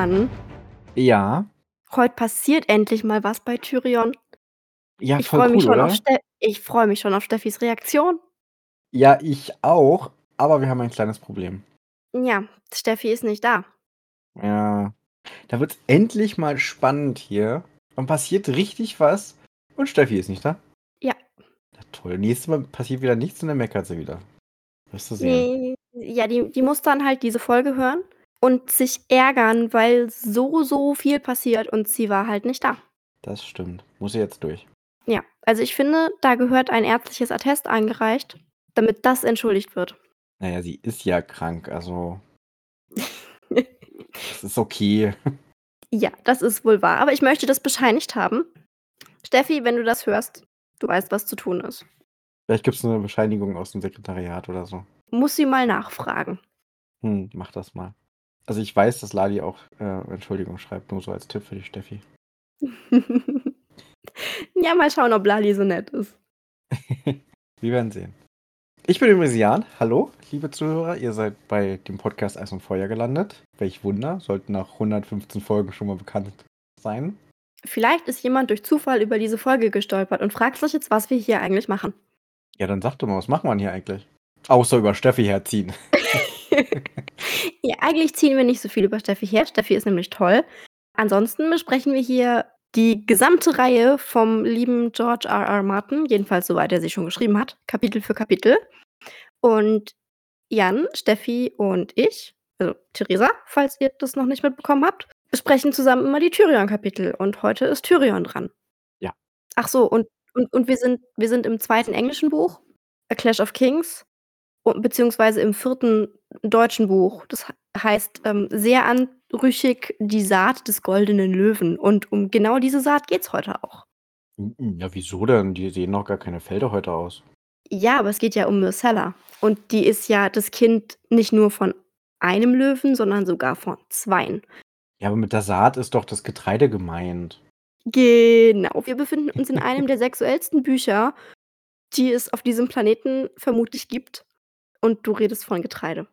Jan, Ja. heute passiert endlich mal was bei Tyrion. Ja, Ich voll freue mich cool, schon auf? Ste ich freue mich schon auf Steffis Reaktion. Ja, ich auch, aber wir haben ein kleines Problem. Ja, Steffi ist nicht da. Ja. Da wird's endlich mal spannend hier und passiert richtig was und Steffi ist nicht da. Ja. Na toll, nächstes Mal passiert wieder nichts und dann meckert sie wieder. Wirst du sehen. Ne, ja, die die muss dann halt diese Folge hören und sich ärgern, weil so, so viel passiert und sie war halt nicht da. Das stimmt. Muss sie jetzt durch. Ja, also ich finde, da gehört ein ärztliches Attest eingereicht, damit das entschuldigt wird. Na ja, sie ist ja krank, also das ist okay. Ja, das ist wohl wahr, aber ich möchte das bescheinigt haben. Steffi, wenn du das hörst, du weißt, was zu tun ist. Vielleicht gibt's 'ne Bescheinigung aus dem Sekretariat oder so. Muss sie mal nachfragen. Hm, mach das mal. Also, ich weiß, dass Lali auch, äh, Entschuldigung schreibt, nur so als Tipp für die Steffi. Ja, mal schauen, ob Lali so nett ist. Wir werden sehen. Ich bin übrigens Jan. Hallo, liebe Zuhörer. Ihr seid bei dem Podcast Eis und Feuer gelandet. Welch Wunder, sollten nach 115 Folgen schon mal bekannt sein. Vielleicht ist jemand durch Zufall über diese Folge gestolpert und fragt sich jetzt, was wir hier eigentlich machen. Ja, dann sag doch mal, was macht man hier eigentlich? Außer über Steffi herziehen. Ja, eigentlich ziehen wir nicht so viel über Steffi her. Steffi ist nämlich toll. Ansonsten besprechen wir hier die gesamte Reihe vom lieben George R. R. Martin, jedenfalls soweit er sie schon geschrieben hat, Kapitel für Kapitel. Und Jan, Steffi und ich, also Theresa, falls ihr das noch nicht mitbekommen habt, besprechen zusammen immer die Tyrion-Kapitel und heute ist Tyrion dran. Ja. Ach so, und und und wir sind wir sind im zweiten englischen Buch, A Clash of Kings, beziehungsweise im vierten deutschen Buch. Das heißt, ähm, sehr anrüchig Die Saat des goldenen Löwen und um genau diese Saat geht's heute auch. M ja, wieso denn? Die sehen noch gar keine Felder heute aus. Ja, aber es geht ja um Myrcella und die ist ja das Kind nicht nur von einem Löwen, sondern sogar von zweien. Ja, aber mit der Saat ist doch das Getreide gemeint. Genau, wir befinden uns in einem der sexuellsten Bücher, die es auf diesem Planeten vermutlich gibt und du redest von Getreide.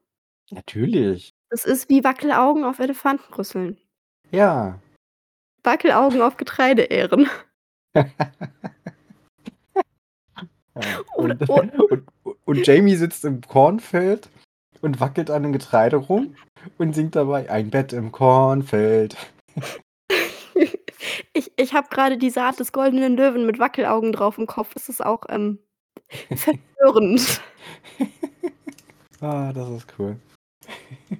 Natürlich. Das ist wie Wackelaugen auf Elefantenrüsseln. Ja. Wackelaugen auf Getreideähren. Ja, und o und und Jamie sitzt im Kornfeld und wackelt an dem Getreide rum und singt dabei: „Ein Bett im Kornfeld.“ Ich ich habe grade die Saat des goldenen Löwen mit Wackelaugen drauf im Kopf. Das ist auch, ähm, verstörend. Ah, das ist cool.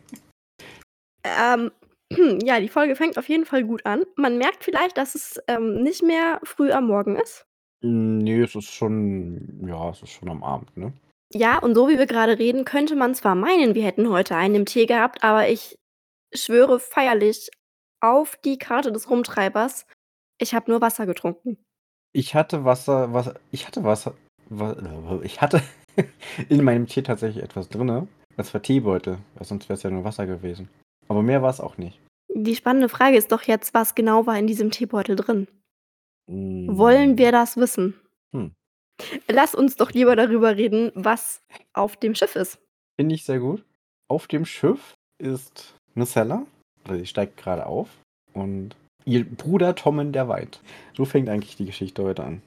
Ähm, ja, die Folge fängt auf jeden Fall gut an. Man merkt vielleicht, dass es, ähm, nicht mehr früh am Morgen ist. Hm, ne, es ist schon ja, es ist schon am Abend, ne? Ja, und so wie wir grade reden, könnte man zwar meinen, wir hätten heute einen im Tee gehabt, aber ich schwöre feierlich auf die Karte des Rumtreibers, ich habe nur Wasser getrunken. Ich hatte Wasser Wasser ich hatte Wasser wa ich hatte in meinem Tee tatsächlich etwas drinne. Das war Teebeutel, weil sonst wär's ja nur Wasser gewesen. Aber mehr war's auch nicht. Die spannende Frage ist doch jetzt, was genau war in diesem Teebeutel drin? Wollen Hm. wir das wissen? Hm. Lass uns doch lieber darüber reden, was auf dem Schiff ist. Finde ich sehr gut. Auf dem Schiff ist Myrcella, oder sie steigt grade auf und ihr Bruder Tommen, der weint. So fängt eigentlich die Geschichte heute an.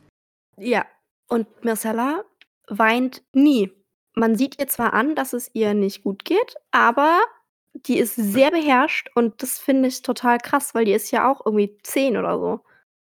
Ja, und Myrcella weint nie. Man sieht ihr zwar an, dass es ihr nicht gut geht, aber die ist sehr beherrscht und das finde ich total krass, weil die ist ja auch irgendwie 10 oder so.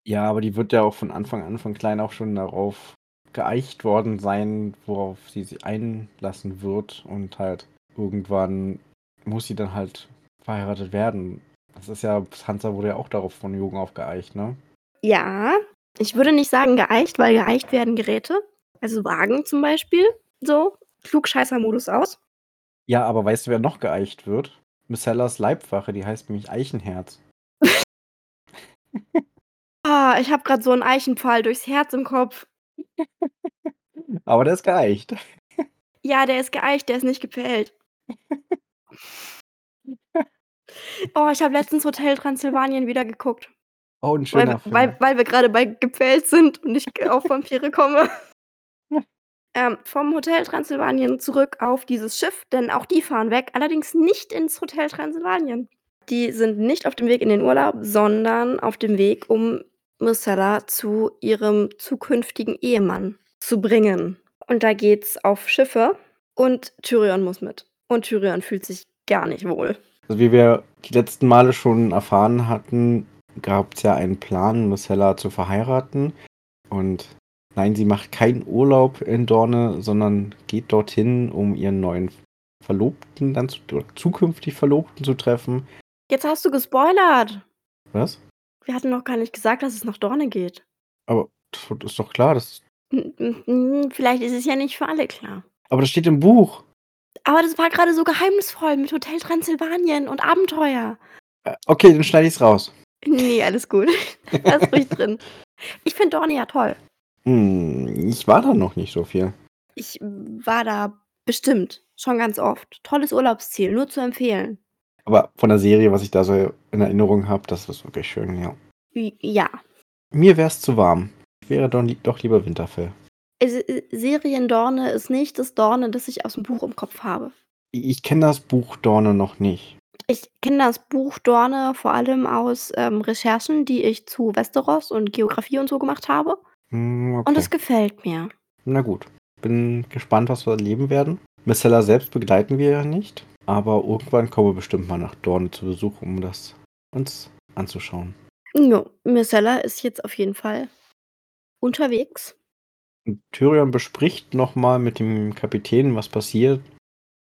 Ja, aber die wird ja auch von Anfang an von klein auf schon darauf geeicht worden sein, worauf sie sich einlassen wird und halt irgendwann muss sie dann halt verheiratet werden. Das ist ja Sansa wurde ja auch darauf von jung auf geeicht, ne? Ja, ich würde nicht sagen geeicht, weil geeicht werden Geräte, also Wagen zum Beispiel, so, Klugscheißer-Modus aus. Ja, aber weißt du, wer noch geeicht wird? Myrcellas Leibwache, die heißt nämlich Eichenherz. Ah, ich habe grad so 'n Eichenpfahl durchs Herz im Kopf. Aber der ist geeicht. Ja, der ist geeicht, der ist nicht gepfählt. Oh, ich habe letztens Hotel Transsilvanien wieder geguckt. Oh, 'n Weil schöner wir Film. weil weil wir grade bei gepfählt sind und ich auf Vampire komme. Ähm, vom Hotel Transsilvanien zurück auf dieses Schiff, denn auch die fahren weg, allerdings nicht ins Hotel Transsilvanien. Die sind nicht auf dem Weg in den Urlaub, sondern auf dem Weg, um Myrcella zu ihrem zukünftigen Ehemann zu bringen. Und da geht's auf Schiffe und Tyrion muss mit. Und Tyrion fühlt sich gar nicht wohl. Also wie wir die letzten Male schon erfahren hatten, gab es ja einen Plan, Myrcella zu verheiraten. Und nein, sie macht keinen Urlaub in Dorne, sondern geht dorthin, um ihren neuen Verlobten dann zu, oder zukünftig Verlobten zu treffen. Jetzt hast du gespoilert. Was? Wir hatten noch gar nicht gesagt, dass es nach Dorne geht. Aber das ist doch klar, das. Vielleicht ist es ja nicht für alle klar. Aber das steht im Buch. Aber das war gerade so geheimnisvoll mit Hotel Transsilvanien und Abenteuer. Äh, okay, dann schneide ich es raus. Nee, alles gut. Lass ruhig drin. Ich finde Dorne ja toll. Hm, ich war da noch nicht so viel. Ich war da bestimmt schon ganz oft. Tolles Urlaubsziel, nur zu empfehlen. Aber von der Serie, was ich da so in Erinnerung habe, das ist wirklich schön, ja. Ja. Mir wäre es zu warm. Ich wäre doch, doch lieber Winterfell. Seriendorne ist nicht das Dorne, das ich aus dem Buch im Kopf habe. Ich kenne das Buch Dorne noch nicht. Ich kenne das Buch Dorne vor allem aus ähm, Recherchen, die ich zu Westeros und Geografie und so gemacht habe. Hm, okay. Und es gefällt mir. Na gut. Bin gespannt, was wir erleben werden. Missella selbst begleiten wir ja nicht. Aber irgendwann kommen wir bestimmt mal nach Dorne zu Besuch, um das uns anzuschauen. Ja, Myrcella ist jetzt auf jeden Fall unterwegs. Tyrion bespricht nochmal mit dem Kapitän, was passiert,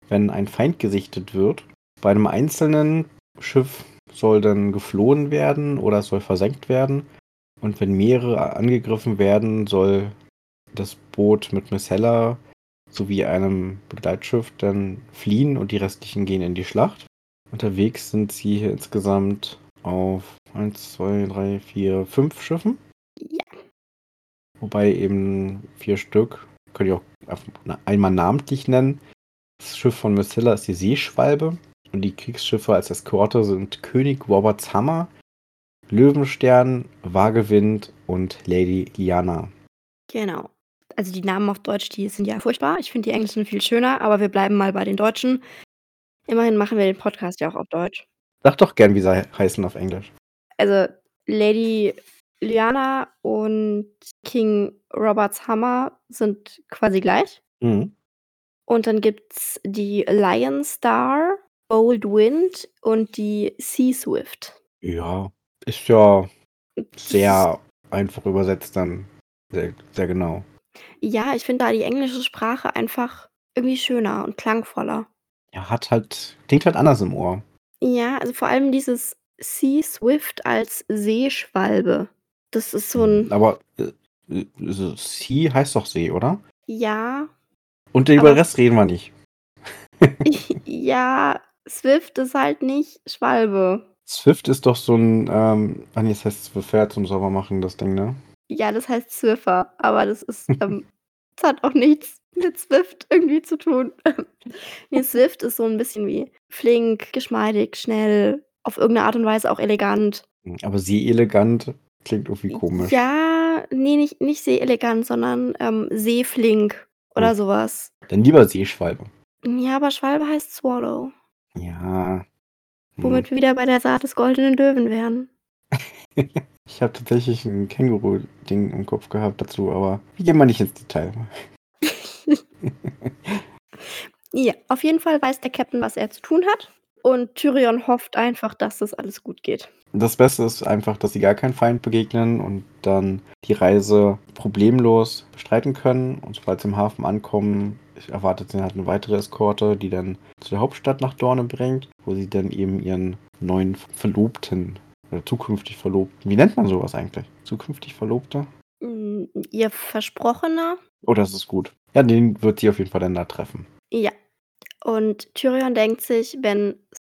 wenn ein Feind gesichtet wird. Bei einem einzelnen Schiff soll dann geflohen werden oder es soll versenkt werden. Und wenn mehrere angegriffen werden, soll das Boot mit Missella sowie einem Begleitschiff dann fliehen und die restlichen gehen in die Schlacht. Unterwegs sind sie hier insgesamt auf 1, 2, 3, 4, 5 Schiffen. Ja. Wobei eben vier Stück, könnt ihr auch einmal namentlich nennen. Das Schiff von Messilla ist die Seeschwalbe und die Kriegsschiffe als Eskorte sind König Roberts Hammer, Löwenstern, Wagewind und Lady Liana. Genau. Also die Namen auf Deutsch, die sind ja furchtbar. Ich finde die englischen viel schöner, aber wir bleiben mal bei den Deutschen. Immerhin machen wir den Podcast ja auch auf Deutsch. Sag doch gern, wie sie heißen auf Englisch. Also Lady Liana und King Roberts Hammer sind quasi gleich. Mhm. Und dann gibt es die Lion Star, Bold Wind und die Sea Swift. Ja, ist ja sehr einfach übersetzt dann. Sehr, sehr genau. Ja, ich finde da die englische Sprache einfach irgendwie schöner und klangvoller. Ja, hat halt, klingt halt anders im Ohr. Ja, also vor allem dieses Sea Swift als Seeschwalbe. Das ist so ein. Aber äh, Sea heißt doch See, oder? Ja. Und über den Rest reden wir nicht. ja, Swift ist halt nicht Schwalbe. Swift ist doch so ein, ähm, ah nee, das heißt Swift zum Saubermachen, das Ding, ne? Ja, das heißt Surfer, aber das ist, ähm, das hat auch nichts mit Swift irgendwie zu tun. nee, Swift ist so ein bisschen wie flink, geschmeidig, schnell, auf irgendeine Art und Weise auch elegant. Aber sie elegant klingt irgendwie komisch. Ja, nee, nicht, nicht sehr elegant, sondern ähm, seeflink oder hm. sowas. Dann lieber Seeschwalbe. Ja, aber Schwalbe heißt Swallow. Ja. Hm. Womit wir wieder bei der Saat des goldenen Löwen wären. Ich habe tatsächlich ein Känguru-Ding im Kopf gehabt dazu, aber wir gehen mal nicht ins Detail. ja, auf jeden Fall weiß der Captain, was er zu tun hat. Und Tyrion hofft einfach, dass das alles gut geht. Das Beste ist einfach, dass sie gar keinen Feind begegnen und dann die Reise problemlos bestreiten können. Und sobald sie im Hafen ankommen, erwartet sie halt eine weitere Eskorte, die dann zu der Hauptstadt nach Dorne bringt, wo sie dann eben ihren neuen Verlobten oder zukünftig Verlobten. Wie nennt man sowas eigentlich? Zukünftig Verlobter? Mm, ihr Versprochener? Oh, das ist gut. Ja, den wird sie auf jeden Fall dann da treffen. Ja. Und Tyrion denkt sich, wenn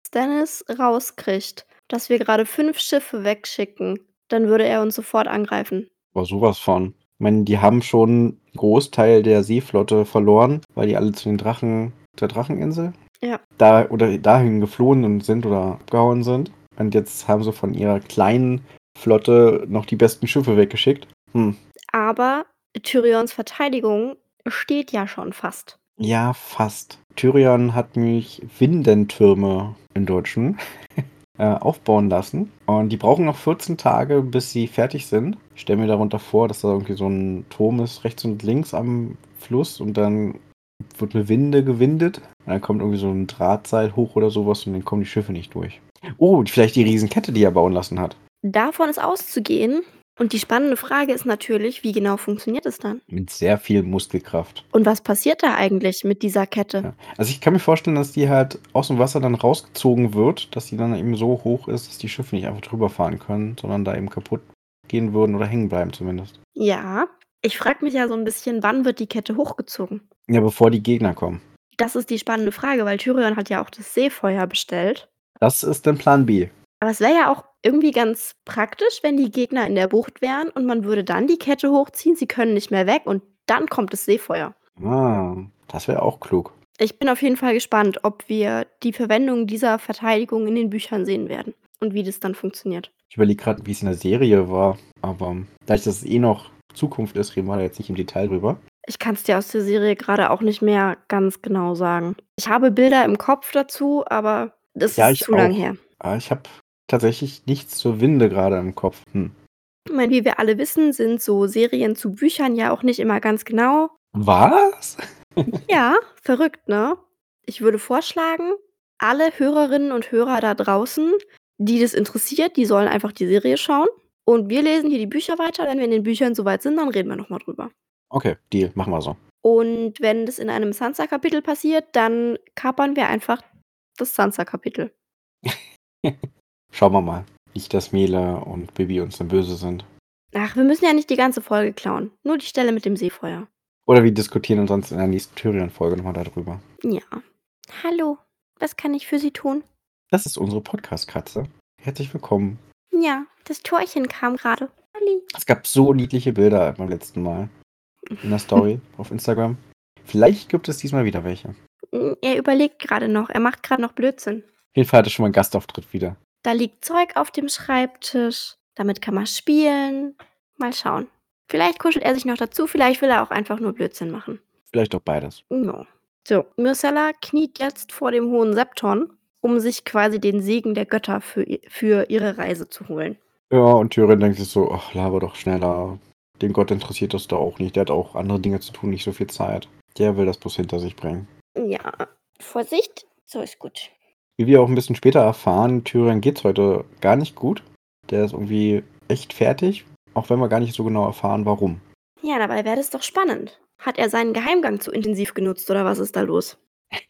Stannis rauskriegt, dass wir gerade fünf Schiffe wegschicken, dann würde er uns sofort angreifen. Aber sowas von. Ich meine, die haben schon einen Großteil der Seeflotte verloren, weil die alle zu den Drachen, der Dracheninsel, ja. da oder dahin geflohen sind oder abgehauen sind. Und jetzt haben sie von ihrer kleinen Flotte noch die besten Schiffe weggeschickt. Hm. Aber Tyrions Verteidigung steht ja schon fast. Ja, fast. Tyrion hat nämlich Windentürme im Deutschen. äh, aufbauen lassen. Und die brauchen noch 14 Tage, bis sie fertig sind. Ich stelle mir darunter vor, dass da irgendwie so ein Turm ist, rechts und links am Fluss und dann wird eine Winde gewindet. Und dann kommt irgendwie so ein Drahtseil hoch oder sowas und dann kommen die Schiffe nicht durch. Oh, vielleicht die Riesenkette, die er bauen lassen hat. Davon ist auszugehen. Und die spannende Frage ist natürlich, wie genau funktioniert es dann? Mit sehr viel Muskelkraft. Und was passiert da eigentlich mit dieser Kette? Ja. Also ich kann mir vorstellen, dass die halt aus dem Wasser dann rausgezogen wird, dass die dann eben so hoch ist, dass die Schiffe nicht einfach drüber fahren können, sondern da eben kaputt gehen würden oder hängen bleiben zumindest. Ja, ich frage mich ja so ein bisschen, wann wird die Kette hochgezogen? Ja, bevor die Gegner kommen. Das ist die spannende Frage, weil Tyrion hat ja auch das Seefeuer bestellt. Das ist dann Plan B. Aber es wäre ja auch irgendwie ganz praktisch, wenn die Gegner in der Bucht wären und man würde dann die Kette hochziehen, sie können nicht mehr weg und dann kommt das Seefeuer. Ah, das wäre auch klug. Ich bin auf jeden Fall gespannt, ob wir die Verwendung dieser Verteidigung in den Büchern sehen werden und wie das dann funktioniert. Ich überlege gerade, wie es in der Serie war, aber da ich das eh noch Zukunft ist, reden wir da jetzt nicht im Detail drüber. Ich kann es dir aus der Serie gerade auch nicht mehr ganz genau sagen. Ich habe Bilder im Kopf dazu, aber das Ja, ist zu lang auch. her. Ah, ich habe tatsächlich nichts zur Winde gerade im Kopf. Hm. Ich meine, wie wir alle wissen, sind so Serien zu Büchern ja auch nicht immer ganz genau. Was? Ja, verrückt, ne? Ich würde vorschlagen, alle Hörerinnen und Hörer da draußen, die das interessiert, die sollen einfach die Serie schauen. Und wir lesen hier die Bücher weiter. Wenn wir in den Büchern soweit sind, dann reden wir nochmal drüber. Okay, Deal, machen wir so. Und wenn das in einem Sansa-Kapitel passiert, dann kapern wir einfach das Sansa-Kapitel. Schauen wir mal. Nicht, dass Mele und Bibi uns dann böse sind. Ach, wir müssen ja nicht die ganze Folge klauen. Nur die Stelle mit dem Seefeuer. Oder wir diskutieren sonst in der nächsten Tyrion-Folge nochmal darüber. Ja. Hallo, was kann ich für Sie tun? Das ist unsere Podcast-Katze. Herzlich willkommen. Ja, das Torchen kam gerade. Halli. Es gab so niedliche Bilder beim letzten Mal. In der Story auf Instagram. Vielleicht gibt es diesmal wieder welche. Auf Er überlegt gerade noch. Er macht gerade noch Blödsinn. jeden Fall hatte schon mal einen Gastauftritt wieder. Da liegt Zeug auf dem Schreibtisch. Damit kann man spielen. Mal schauen. Vielleicht kuschelt er sich noch dazu, vielleicht will er auch einfach nur Blödsinn machen. Vielleicht auch beides. Ja. So, Myrcella kniet jetzt vor dem hohen Septon, um sich quasi den Segen der Götter für, für ihre Reise zu holen. Ja, und Tyrion denkt sich so, ach, laber doch schneller. Den Gott interessiert das doch auch nicht. Der hat auch andere Dinge zu tun, nicht so viel Zeit. Der will das bloß hinter sich bringen. Ja, Vorsicht. So ist gut. Wie wir auch ein bisschen später erfahren, Tyrion geht's heute gar nicht gut. Der ist irgendwie echt fertig, auch wenn wir gar nicht so genau erfahren, warum. Ja, dabei wäre das doch spannend. Hat er seinen Geheimgang zu intensiv genutzt oder was ist da los?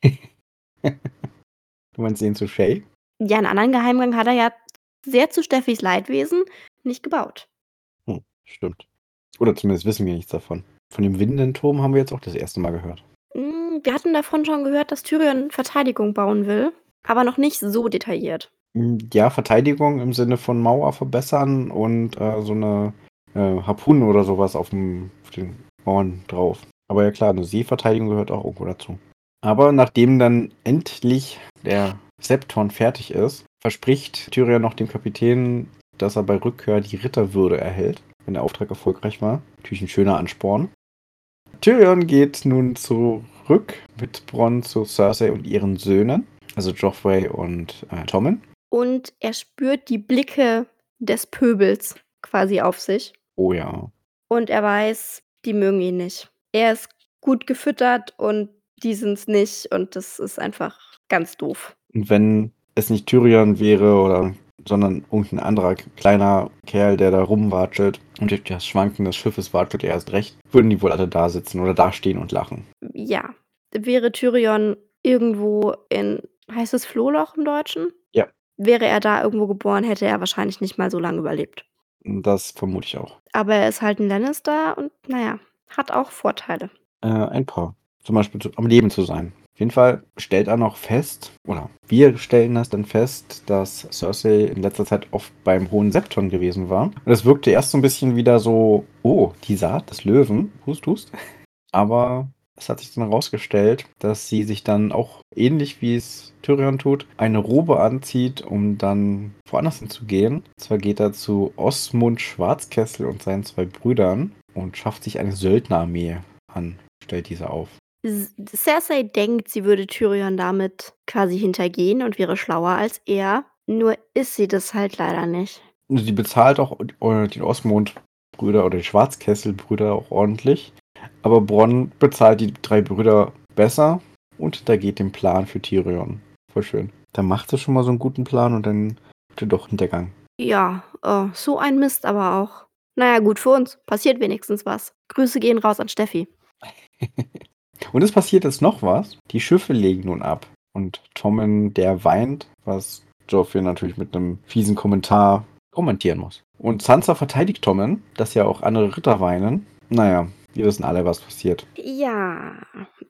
Du meinst den zu Shay? Ja, einen anderen Geheimgang hat er ja sehr zu Steffis Leidwesen nicht gebaut. Hm, stimmt. Oder zumindest wissen wir nichts davon. Von dem Windenturm haben wir jetzt auch das erste Mal gehört. Hm, Wir hatten davon schon gehört, dass Tyrion Verteidigung bauen will, aber noch nicht so detailliert. Hm, Ja, Verteidigung im Sinne von Mauer verbessern und äh, so eine äh, Harpune oder sowas auf, dem, auf den Mauern drauf. Aber ja klar, eine Seeverteidigung gehört auch irgendwo dazu. Aber nachdem dann endlich der Septon fertig ist, verspricht Tyrion noch dem Kapitän, dass er bei Rückkehr die Ritterwürde erhält, wenn der Auftrag erfolgreich war. Natürlich ein schöner Ansporn. Tyrion geht nun zurück mit Bronn zu Cersei und ihren Söhnen, also Joffrey und äh, Tommen. Und er spürt die Blicke des Pöbels quasi auf sich. Oh ja. Und er weiß, die mögen ihn nicht. Er ist gut gefüttert und die sind's nicht. Und das ist einfach ganz doof. Und wenn es nicht Tyrion wäre oder sondern irgendein anderer kleiner Kerl, der da rumwatschelt und durch das Schwanken des Schiffes watschelt er erst recht, würden die wohl alle da sitzen oder da stehen und lachen. Ja, wäre Tyrion irgendwo in, heißt es Flohloch im Deutschen? Ja. Wäre er da irgendwo geboren, hätte er wahrscheinlich nicht mal so lange überlebt. Das vermute ich auch. Aber er ist halt ein Lannister und naja, hat auch Vorteile. Äh, ein paar. Zum Beispiel am Leben zu sein. Auf jeden Fall stellt er noch fest, oder wir stellen das dann fest, dass Cersei in letzter Zeit oft beim Hohen Septon gewesen war. Und es wirkte erst so ein bisschen wieder so, oh, die Saat des Löwen, hust, hust. Aber es hat sich dann herausgestellt, dass sie sich dann auch ähnlich wie es Tyrion tut, eine Robe anzieht, um dann woanders hinzugehen. Und zwar geht er zu Osmund Schwarzkessel und seinen zwei Brüdern und schafft sich eine Söldnerarmee an, stellt diese auf. Cersei denkt, sie würde Tyrion damit quasi hintergehen und wäre schlauer als er. Nur ist sie das halt leider nicht. Sie bezahlt auch die Osmond-Brüder oder die Schwarzkessel-Brüder auch ordentlich. Aber Bronn bezahlt die drei Brüder besser und hintergeht den Plan für Tyrion. Voll schön. Da macht sie schon mal so einen guten Plan und dann wird er doch Hintergang. Ja, äh, so ein Mist aber auch. Naja, gut für uns. Passiert wenigstens was. Grüße gehen raus an Steffi. und es passiert jetzt noch was. Die Schiffe legen nun ab. Und Tommen, der weint, was Joffrey natürlich mit einem fiesen Kommentar kommentieren muss. Und Sansa verteidigt Tommen, dass ja auch andere Ritter weinen. Naja, wir wissen alle, was passiert. Ja,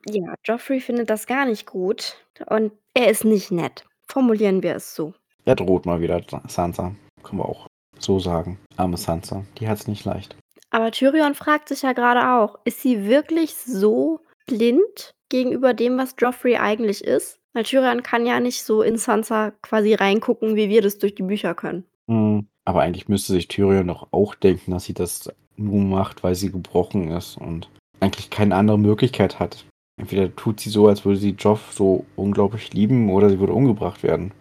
ja, Joffrey findet das gar nicht gut. Und er ist nicht nett. Formulieren wir es so. Er droht mal wieder Sansa. Können wir auch so sagen. Arme Sansa, die hat es nicht leicht. Aber Tyrion fragt sich ja gerade auch, ist sie wirklich so blind gegenüber dem, was Joffrey eigentlich ist? Weil Tyrion kann ja nicht so in Sansa quasi reingucken, wie wir das durch die Bücher können. Mhm. Aber eigentlich müsste sich Tyrion doch auch denken, dass sie das nur macht, weil sie gebrochen ist und eigentlich keine andere Möglichkeit hat. Entweder tut sie so, als würde sie Joff so unglaublich lieben, oder sie würde umgebracht werden.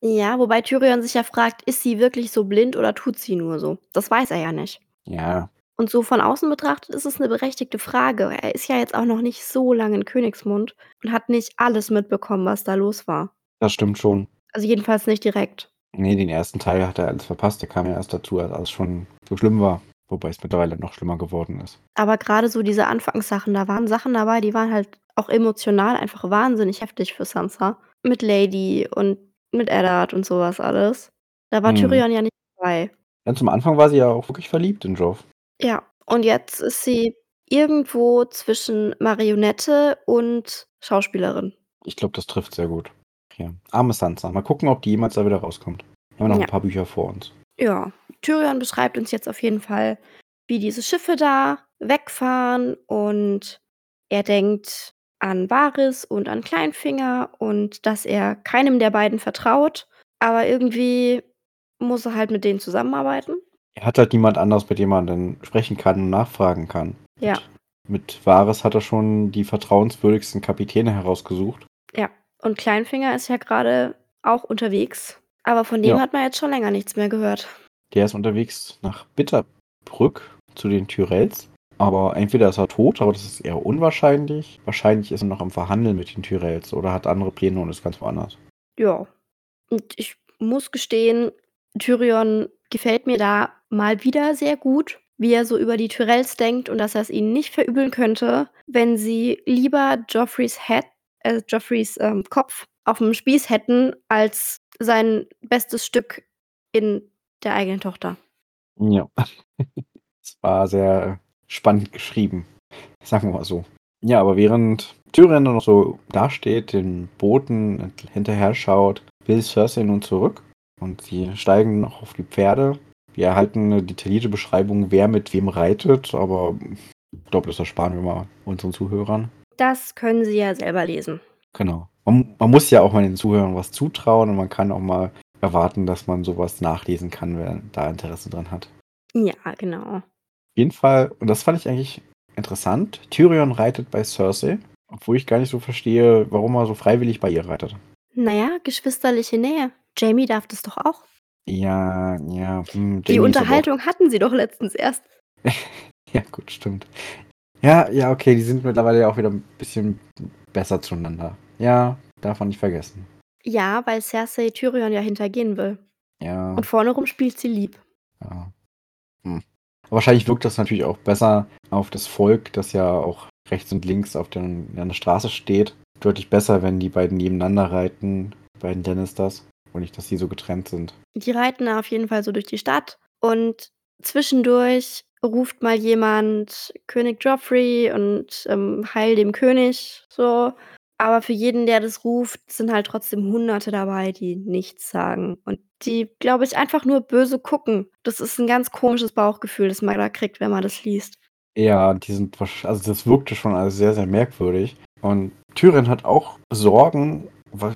Ja, wobei Tyrion sich ja fragt, ist sie wirklich so blind oder tut sie nur so? Das weiß er ja nicht. Ja. Und so von außen betrachtet ist es eine berechtigte Frage. Er ist ja jetzt auch noch nicht so lange in Königsmund und hat nicht alles mitbekommen, was da los war. Das stimmt schon. Also jedenfalls nicht direkt. Nee, den ersten Teil hat er alles verpasst. Der kam ja erst dazu, als alles schon so schlimm war. Wobei es mittlerweile noch schlimmer geworden ist. Aber gerade so diese Anfangssachen, da waren Sachen dabei, die waren halt auch emotional einfach wahnsinnig heftig für Sansa. Mit Lady und mit Eddard und sowas alles. Da war Mhm. Tyrion ja nicht dabei. Ja, zum Anfang war sie ja auch wirklich verliebt in Joff. Ja, und jetzt ist sie irgendwo zwischen Marionette und Schauspielerin. Ich glaube, das trifft sehr gut. Ja. Arme Sansa. Mal gucken, ob die jemals da wieder rauskommt. Wir haben noch Ja. ein paar Bücher vor uns. Ja, Tyrion beschreibt uns jetzt auf jeden Fall, wie diese Schiffe da wegfahren und er denkt an Varys und an Kleinfinger und dass er keinem der beiden vertraut, aber irgendwie muss er halt mit denen zusammenarbeiten. Er hat halt niemand anderes, mit dem man dann sprechen kann und nachfragen kann. Ja, Mit Varys hat er schon die vertrauenswürdigsten Kapitäne herausgesucht. ja. Und Kleinfinger ist ja gerade auch unterwegs, aber von dem Ja. hat man jetzt schon länger nichts mehr gehört. Der ist unterwegs nach Bitterbrück zu den Tyrells. Aber entweder ist er tot, aber das ist eher unwahrscheinlich. Wahrscheinlich ist er noch am Verhandeln mit den Tyrells oder hat andere Pläne und ist ganz woanders. Ja. Und ich muss gestehen, Tyrion gefällt mir da mal wieder sehr gut, wie er so über die Tyrells denkt und dass er es ihnen nicht verübeln könnte, wenn sie lieber Joffreys Head, äh, Joffreys ähm, Kopf auf dem Spieß hätten, als sein bestes Stück in der eigenen Tochter. Ja. Es war sehr spannend geschrieben. Sagen wir mal so. Ja, aber während Tyrion noch so dasteht, den Booten hinterher schaut, will Cersei nun zurück. Und sie steigen noch auf die Pferde. Wir erhalten eine detaillierte Beschreibung, wer mit wem reitet, aber ich glaube, das ersparen wir mal unseren Zuhörern. Das können sie ja selber lesen. Genau. Man, man muss ja auch mal den Zuhörern was zutrauen und man kann auch mal erwarten, dass man sowas nachlesen kann, wer da Interesse dran hat. Ja, genau. Auf jeden Fall, und das fand ich eigentlich interessant, Tyrion reitet bei Cersei, obwohl ich gar nicht so verstehe, warum er so freiwillig bei ihr reitet. Naja, geschwisterliche Nähe. Jamie darf das doch auch. Ja, ja. Hm, Die Unterhaltung hatten sie doch letztens erst. Ja, gut, stimmt. Ja, ja, okay, die sind mittlerweile ja auch wieder ein bisschen besser zueinander. Ja, darf man nicht vergessen. Ja, weil Cersei Tyrion ja hintergehen will. Ja, Und vorne rum spielt sie lieb. ja. Hm. Aber wahrscheinlich wirkt das natürlich auch besser auf das Volk, das ja auch rechts und links auf der, an der Straße steht. Deutlich besser, wenn die beiden nebeneinander reiten, die beiden Lannisters. Und nicht, dass die so getrennt sind. Die reiten auf jeden Fall so durch die Stadt und zwischendurch ruft mal jemand König Joffrey und ähm, Heil dem König so. Aber für jeden, der das ruft, sind halt trotzdem Hunderte dabei, die nichts sagen. Und die, glaube ich, einfach nur böse gucken. Das ist ein ganz komisches Bauchgefühl, das man da kriegt, wenn man das liest. Ja, die sind, also das wirkte schon alles sehr, sehr merkwürdig. Und Tyrion hat auch Sorgen,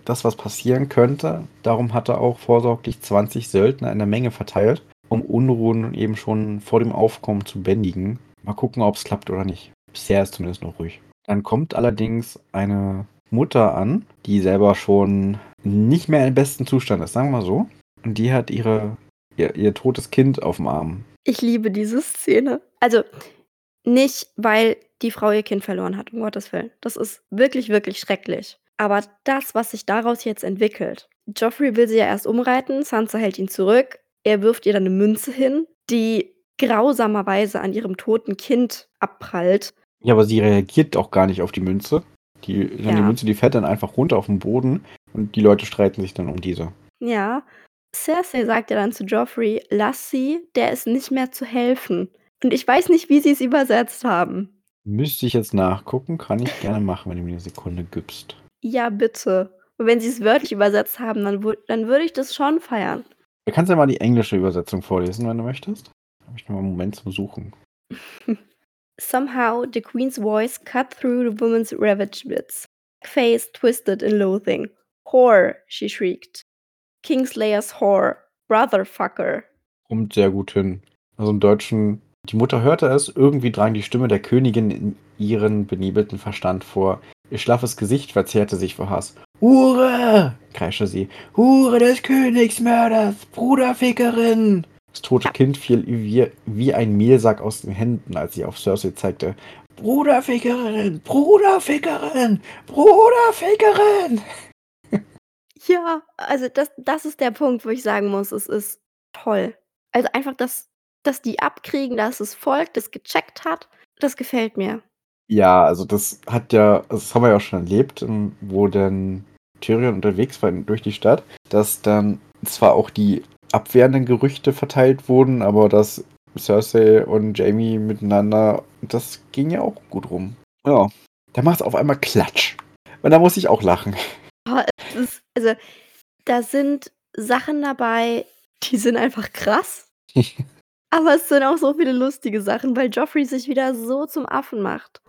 dass was passieren könnte. Darum hat er auch vorsorglich 20 Söldner in der Menge verteilt, um Unruhen eben schon vor dem Aufkommen zu bändigen. Mal gucken, ob es klappt oder nicht. Bisher ist zumindest noch ruhig. Dann kommt allerdings eine Mutter an, die selber schon nicht mehr im besten Zustand ist, sagen wir mal so. Und die hat ihre, ihr, ihr totes Kind auf dem Arm. Ich liebe diese Szene. Also nicht, weil die Frau ihr Kind verloren hat, um Gottes Willen. Das ist wirklich, wirklich schrecklich. Aber das, was sich daraus jetzt entwickelt. Joffrey will sie ja erst umreiten, Sansa hält ihn zurück. Er wirft ihr dann eine Münze hin, die grausamerweise an ihrem toten Kind abprallt. Ja, aber sie reagiert auch gar nicht auf die Münze. Die, die Ja. Münze, die fällt dann einfach runter auf den Boden und die Leute streiten sich dann um diese. Ja. Cersei sagt ja dann zu Joffrey, lass sie, der ist nicht mehr zu helfen. Und ich weiß nicht, wie sie es übersetzt haben. Müsste ich jetzt nachgucken, kann ich gerne machen, wenn du mir eine Sekunde gibst. Ja, bitte. Und wenn sie es wörtlich übersetzt haben, dann, dann würde ich das schon feiern. Du kannst ja mal die englische Übersetzung vorlesen, wenn du möchtest. Habe ich noch mal einen Moment zum Suchen. Somehow, the queen's voice cut through the woman's ravaged bits. Face twisted in loathing. Whore, she shrieked. Kingslayer's whore. Brotherfucker. Kommt sehr gut hin. Also im Deutschen, die Mutter hörte es, irgendwie drang die Stimme der Königin in ihren benebelten Verstand vor. Ihr schlaffes Gesicht verzerrte sich vor Hass. Hure! kreischte sie. Hure des Königsmörders! Bruderfickerin! Das tote Kind fiel wie, wie ein Mehlsack aus den Händen, als sie auf Cersei zeigte. Bruderfickerin! Bruderfickerin! Bruderfickerin! Ja, also das, das ist der Punkt, wo ich sagen muss, es ist toll. Also einfach, dass, dass die abkriegen, dass das Volk das gecheckt hat, das gefällt mir. Ja, also das hat ja, also das haben wir ja auch schon erlebt, ähm, wo dann Tyrion unterwegs war durch die Stadt, dass dann zwar auch die abwehrenden Gerüchte verteilt wurden, aber dass Cersei und Jamie miteinander, das ging ja auch gut rum. Ja, da macht es auf einmal Klatsch. Und da muss ich auch lachen. Es ist, also, da sind Sachen dabei, die sind einfach krass. Aber es sind auch so viele lustige Sachen, weil Joffrey sich wieder so zum Affen macht.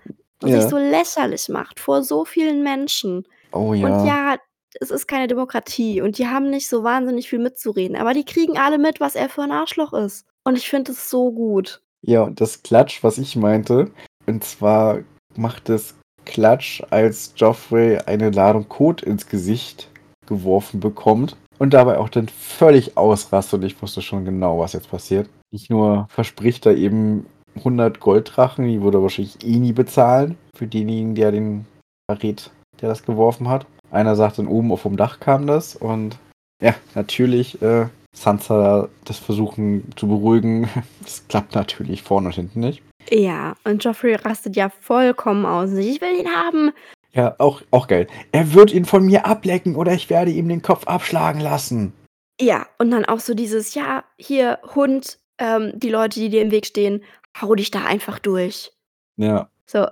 Und Ja. sich so lächerlich macht vor so vielen Menschen. Oh ja. Und ja, es ist keine Demokratie und die haben nicht so wahnsinnig viel mitzureden. Aber die kriegen alle mit, was er für ein Arschloch ist. Und ich finde es so gut. Ja, und das Klatsch, was ich meinte, und zwar macht es Klatsch, als Joffrey eine Ladung Kot ins Gesicht geworfen bekommt und dabei auch dann völlig ausrastet und ich wusste schon genau, was jetzt passiert. Nicht nur verspricht er eben 100 Golddrachen, die würde er wahrscheinlich eh nie bezahlen, für denjenigen, der den verrät, der das geworfen hat. Einer sagt dann oben auf dem Dach kam das und ja, natürlich äh, Sansa das versuchen zu beruhigen. Das klappt natürlich vorne und hinten nicht. Ja, und Joffrey rastet ja vollkommen aus. Ich will ihn haben. Ja, auch, auch geil. Er wird ihn von mir ablecken oder ich werde ihm den Kopf abschlagen lassen. Ja, und dann auch so dieses, ja, hier, Hund, ähm, die Leute, die dir im Weg stehen, hau dich da einfach durch. Ja. So,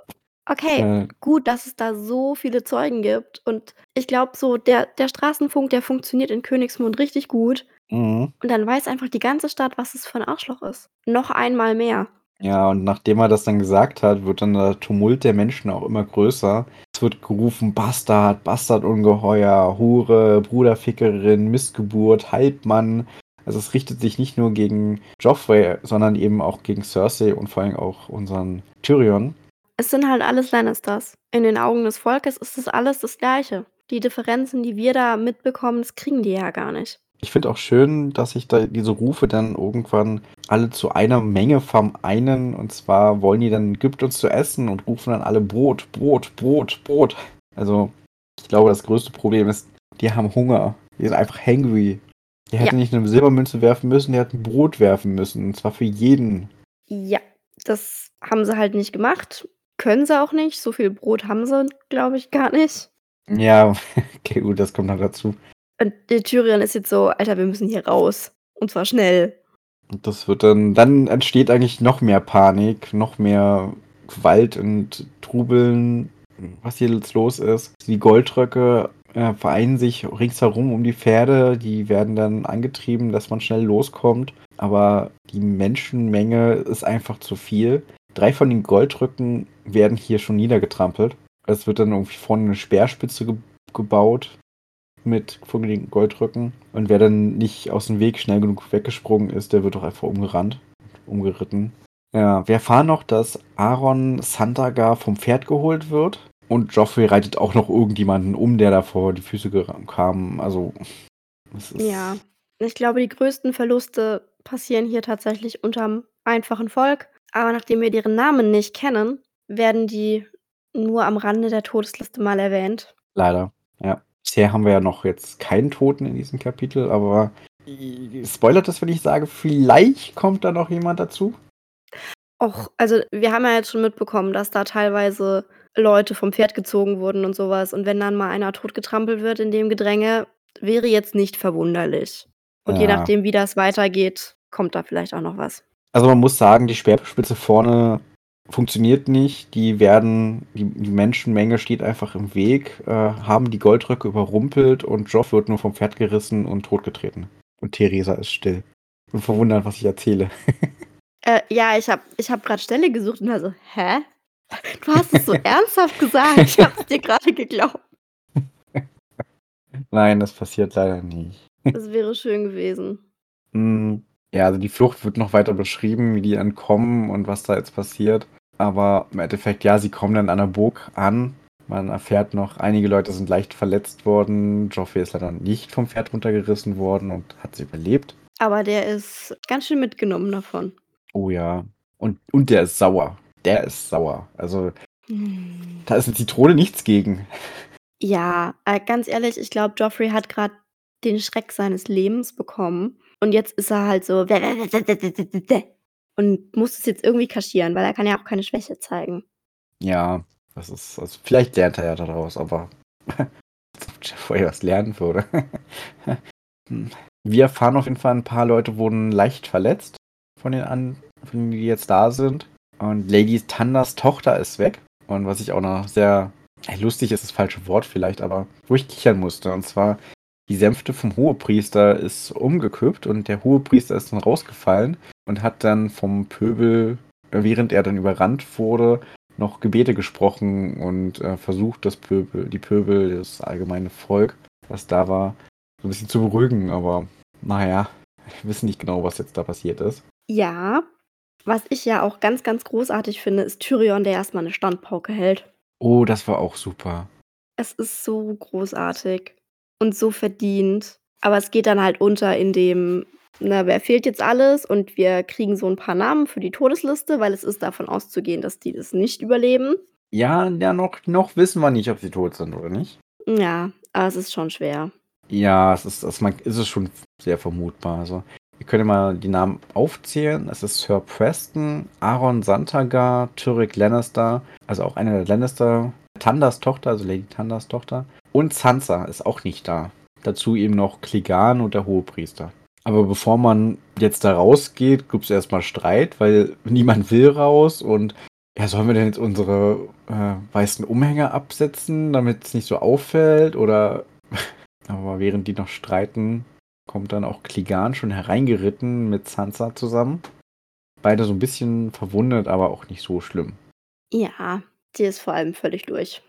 okay, Äh, gut, dass es da so viele Zeugen gibt. Und ich glaube, so der, der Straßenfunk, der funktioniert in Königsmund richtig gut. mhm. Und dann weiß einfach die ganze Stadt, was es für ein Arschloch ist. Noch einmal mehr. Ja, und nachdem er das dann gesagt hat, wird dann der Tumult der Menschen auch immer größer. Es wird gerufen, Bastard, Bastardungeheuer, Hure, Bruderfickerin, Missgeburt, Halbmann. Also es richtet sich nicht nur gegen Joffrey, sondern eben auch gegen Cersei und vor allem auch unseren Tyrion. Es sind halt alles Lannisters. In den Augen des Volkes ist das alles das Gleiche. Die Differenzen, die wir da mitbekommen, das kriegen die ja gar nicht. Ich finde auch schön, dass sich da diese Rufe dann irgendwann alle zu einer Menge vereinen. Und zwar wollen die dann, gibt uns zu essen und rufen dann alle Brot, Brot, Brot, Brot. Also, ich glaube, das größte Problem ist, die haben Hunger. Die sind einfach hangry. Die hätten Ja. nicht eine Silbermünze werfen müssen, die hätten Brot werfen müssen. Und zwar für jeden. Ja, das haben sie halt nicht gemacht. Können sie auch nicht. So viel Brot haben sie, glaube ich, gar nicht. Ja, okay, gut, das kommt noch dazu. Und der Tyrion ist jetzt so, Alter, wir müssen hier raus. Und zwar schnell. Und das wird dann, dann entsteht eigentlich noch mehr Panik, noch mehr Gewalt und Trubeln, was hier jetzt los ist. Die Goldröcke äh, vereinen sich ringsherum um die Pferde, die werden dann angetrieben, dass man schnell loskommt. Aber die Menschenmenge ist einfach zu viel. Drei von den Goldrücken werden hier schon niedergetrampelt. Es wird dann irgendwie vorne eine Speerspitze ge gebaut mit von den Goldrücken. Und wer dann nicht aus dem Weg schnell genug weggesprungen ist, der wird doch einfach umgerannt, umgeritten. Ja, wir erfahren noch, dass Aaron Sandagar vom Pferd geholt wird. Und Joffrey reitet auch noch irgendjemanden um, der da vor die Füße kam. Also, es ist, Ja. Ich glaube, die größten Verluste passieren hier tatsächlich unterm einfachen Volk, aber nachdem wir deren Namen nicht kennen, werden die nur am Rande der Todesliste mal erwähnt. Leider, ja. Bisher haben wir ja noch jetzt keinen Toten in diesem Kapitel, aber spoilert das, wenn ich sage, vielleicht kommt da noch jemand dazu? Och, also wir haben ja jetzt schon mitbekommen, dass da teilweise Leute vom Pferd gezogen wurden und so was und wenn dann mal einer totgetrampelt wird in dem Gedränge, wäre jetzt nicht verwunderlich. Und je Ja. nachdem, wie das weitergeht, kommt da vielleicht auch noch was. Also, man muss sagen, die Speerspitze vorne funktioniert nicht. Die werden die die Menschenmenge steht einfach im Weg, äh, haben die Goldröcke überrumpelt und Joff wird nur vom Pferd gerissen und totgetreten. Und Theresa ist still und verwundert, was ich erzähle. Äh, ja, ich habe ich habe grad Stelle gesucht und war so: „Hä? Du hast es so ernsthaft gesagt? Ich habe es dir grade geglaubt.“ Nein, das passiert leider nicht. Das wäre schön gewesen. Hm, ja, also die Flucht wird noch weiter beschrieben, wie die entkommen und was da jetzt passiert. Aber im Endeffekt, ja, sie kommen dann an der Burg an. Man erfährt noch, einige Leute sind leicht verletzt worden. Joffrey ist leider nicht vom Pferd runtergerissen worden und hat sie überlebt. Aber der ist ganz schön mitgenommen davon. Oh ja. Und, und der ist sauer. Der ist sauer. Also, Hm. da ist eine Zitrone nichts gegen. Ja, äh, ganz ehrlich, ich glaube, Joffrey hat grad den Schreck seines Lebens bekommen und jetzt ist er halt so und muss es jetzt irgendwie kaschieren, weil er kann ja auch keine Schwäche zeigen. Ja, das ist, also vielleicht lernt er ja daraus, aber Jeffrey was lernen würde. Wir erfahren auf jeden Fall, ein paar Leute wurden leicht verletzt von den an, von denen, die jetzt da sind. Und Lady Tanders Tochter ist weg. Und was ich auch noch sehr lustig ist, das falsche Wort vielleicht, aber wo ich kichern musste. Und zwar, die Sänfte vom Hohepriester ist umgekippt und der Hohepriester ist dann rausgefallen und hat dann vom Pöbel, äh, während er dann überrannt wurde, noch Gebete gesprochen und äh, versucht, das Pöbel, die Pöbel, das allgemeine Volk, was da war, so ein bisschen zu beruhigen. Aber naja, wir wissen nicht genau, was jetzt da passiert ist. Ja, was ich ja auch ganz, ganz großartig finde, ist Tyrion, der erst mal 'ne Standpauke hält. Oh, das war auch super. Es ist so großartig und so verdient. Aber es geht dann halt unter in dem, ne, wer fehlt jetzt alles und wir kriegen so 'n paar Namen für die Todesliste, weil es ist davon auszugehen, dass die das nicht überleben. Ja, ja, noch, noch wissen wir nicht, ob sie tot sind oder nicht. Ja, aber es ist schon schwer. Ja, es ist, es ist schon sehr vermutbar. Also, wir können mal die Namen aufzählen. Es ist Sir Preston, Aaron Santagar, Tyrick Lannister, also auch einer der Lannister, Tanders Tochter, also Lady Tanders Tochter. Und Sansa ist auch nicht da. Dazu eben noch Clegane und der Hohepriester. Aber bevor man jetzt da rausgeht, gibt es erstmal Streit, weil niemand will raus und ja, sollen wir denn jetzt unsere äh, weißen Umhänge absetzen, damit es nicht so auffällt? Oder aber während die noch streiten, kommt dann auch Kligan schon hereingeritten mit Sansa zusammen. Beide so ein bisschen verwundet, aber auch nicht so schlimm. Ja, die ist vor allem völlig durch.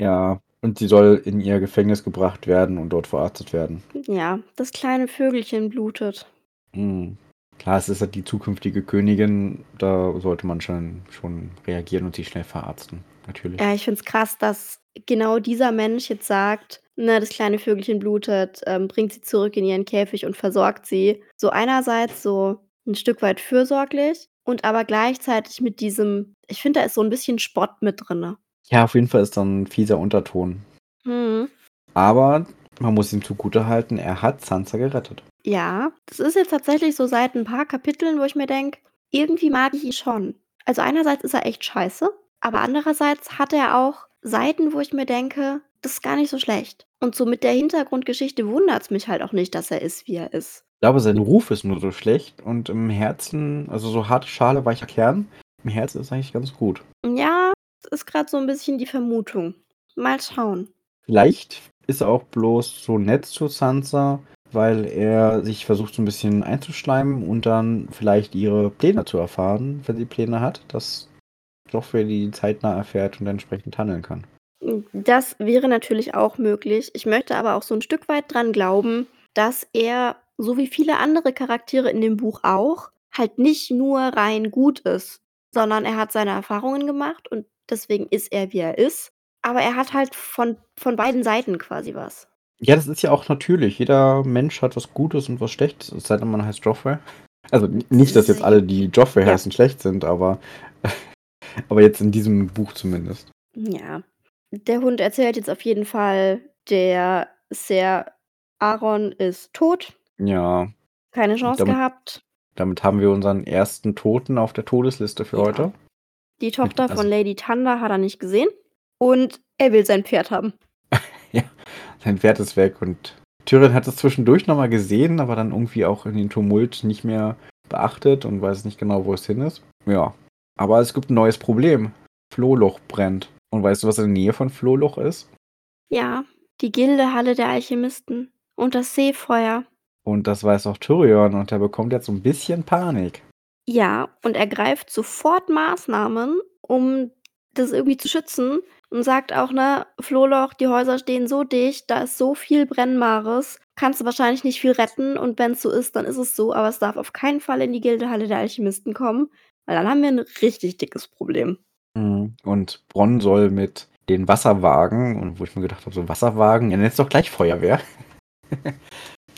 Ja, und sie soll in ihr Gefängnis gebracht werden und dort verarztet werden. Ja, das kleine Vögelchen blutet. Hm. Klar, es ist halt die zukünftige Königin, da sollte man schon, schon reagieren und sie schnell verarzten, natürlich. Ja, ich finde es krass, dass genau dieser Mensch jetzt sagt, ne, das kleine Vögelchen blutet, ähm, bringt sie zurück in ihren Käfig und versorgt sie. So einerseits so ein Stück weit fürsorglich und aber gleichzeitig mit diesem ich finde, da ist so ein bisschen Spott mit drinne. Ja, auf jeden Fall ist dann ein fieser Unterton. Mhm. Aber man muss ihm zugutehalten, er hat Sansa gerettet. Ja, das ist jetzt tatsächlich so seit ein paar Kapiteln, wo ich mir denke, irgendwie mag ich ihn schon. Also einerseits ist er echt scheiße, aber andererseits hat er auch Seiten, wo ich mir denke, das ist gar nicht so schlecht. Und so mit der Hintergrundgeschichte wundert's mich halt auch nicht, dass er ist, wie er ist. Ich glaube, sein Ruf ist nur so schlecht und im Herzen, also so harte Schale, weicher Kern, im Herzen ist eigentlich ganz gut. Ja, das ist grad so 'n bisschen die Vermutung. Mal schauen. Vielleicht ist er auch bloß so nett zu Sansa, weil er sich versucht, so ein bisschen einzuschleimen und dann vielleicht ihre Pläne zu erfahren, wenn sie Pläne hat, dass Joffrey die zeitnah erfährt und entsprechend handeln kann. Das wäre natürlich auch möglich. Ich möchte aber auch so 'n Stück weit dran glauben, dass er, so wie viele andere Charaktere in dem Buch auch, halt nicht nur rein gut ist, sondern er hat seine Erfahrungen gemacht und deswegen ist er, wie er ist. Aber er hat halt von von beiden Seiten quasi was. Ja, das ist ja auch natürlich. Jeder Mensch hat was Gutes und was Schlechtes, es sei denn, man heißt Joffrey. Also nicht, dass jetzt alle, die Joffrey Ja. heißen, schlecht sind, aber, aber jetzt in diesem Buch zumindest. Ja. Der Hund erzählt jetzt auf jeden Fall, der Ser Aaron ist tot. Ja, Keine Chance damit, gehabt. damit haben wir unseren ersten Toten auf der Todesliste für Ja. heute. Die Tochter also- von Lady Thunder hat er nicht gesehen. Und er will sein Pferd haben. Sein Pferd ist weg und Tyrion hat es zwischendurch nochmal gesehen, aber dann irgendwie auch in den Tumult nicht mehr beachtet und weiß nicht genau, wo es hin ist. Ja, aber es gibt ein neues Problem. Flohloch brennt. Und weißt du, was in der Nähe von Flohloch ist? Ja, die Gildehalle der Alchemisten. Und das Seefeuer. Und das weiß auch Tyrion und der bekommt jetzt so ein bisschen Panik. Ja, und er greift sofort Maßnahmen, um das irgendwie zu schützen. Und sagt auch, ne, Flohloch, die Häuser stehen so dicht, da ist so viel Brennbares, kannst du wahrscheinlich nicht viel retten. Und wenn es so ist, dann ist es so. Aber es darf auf keinen Fall in die Gildehalle der Alchemisten kommen, weil dann haben wir ein richtig dickes Problem. Mhm. Und Bronn soll mit den Wasserwagen, und wo ich mir gedacht habe, so Wasserwagen, ja, jetzt doch gleich Feuerwehr.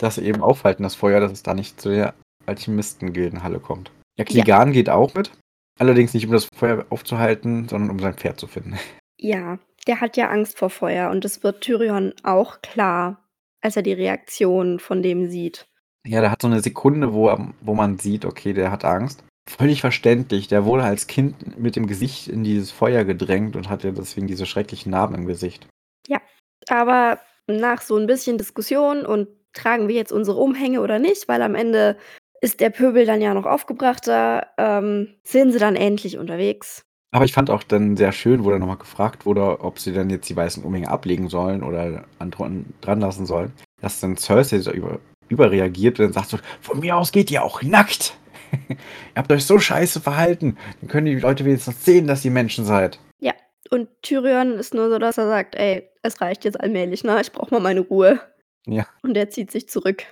dass sie eben aufhalten, das Feuer, dass es da nicht zu der Alchemisten-Gildenhalle kommt. Ja, Kligan geht auch mit. Allerdings nicht, um das Feuer aufzuhalten, sondern um sein Pferd zu finden. Ja, der hat ja Angst vor Feuer und das wird Tyrion auch klar, als er die Reaktion von dem sieht. Ja, der hat so eine Sekunde, wo, er- wo man sieht, okay, der hat Angst. Völlig verständlich. Der wurde als Kind mit dem Gesicht in dieses Feuer gedrängt und hatte deswegen diese schrecklichen Narben im Gesicht. Aber nach so ein bisschen Diskussion und tragen wir jetzt unsere Umhänge oder nicht, weil am Ende ist der Pöbel dann ja noch aufgebrachter, ähm, sind sie dann endlich unterwegs. Aber ich fand auch dann sehr schön, wo dann nochmal gefragt wurde, ob sie dann jetzt die weißen Umhänge ablegen sollen oder an- dran lassen sollen. Dass dann Cersei so über, überreagiert und dann sagt so, von mir aus geht ihr auch nackt. ihr habt euch so scheiße verhalten. Dann können die Leute wenigstens sehen, dass ihr Menschen seid. Und Tyrion ist nur so, dass er sagt, ey, es reicht jetzt allmählich, ne? Ich brauche mal meine Ruhe. Ja. Und er zieht sich zurück.